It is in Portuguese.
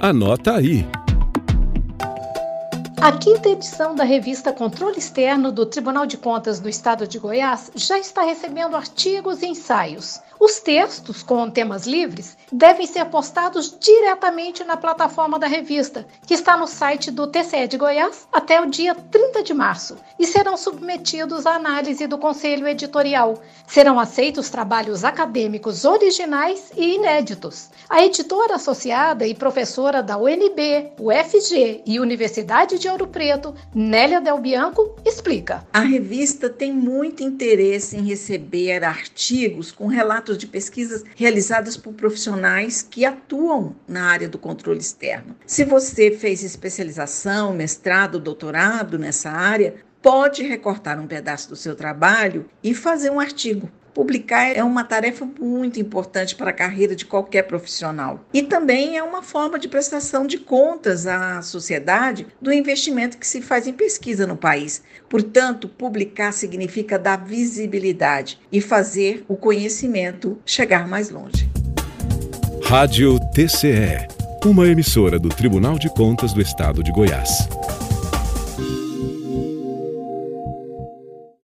Anota aí. A quinta edição da revista Controle Externo do Tribunal de Contas do Estado de Goiás já está recebendo artigos e ensaios. Os textos com temas livres devem ser postados diretamente na plataforma da revista, que está no site do TCE de Goiás até o dia 30 de março, e serão submetidos à análise do Conselho Editorial. Serão aceitos trabalhos acadêmicos originais e inéditos. A editora associada e professora da UNB, UFG e Universidade de Ouro Preto, Nélia Del Bianco, explica. A revista tem muito interesse em receber artigos com relatos de pesquisas realizadas por profissionais que atuam na área do controle externo. Se você fez especialização, mestrado, doutorado nessa área, pode recortar um pedaço do seu trabalho e fazer um artigo. Publicar é uma tarefa muito importante para a carreira de qualquer profissional. E também é uma forma de prestação de contas à sociedade do investimento que se faz em pesquisa no país. Portanto, publicar significa dar visibilidade e fazer o conhecimento chegar mais longe. Rádio TCE, uma emissora do Tribunal de Contas do Estado de Goiás.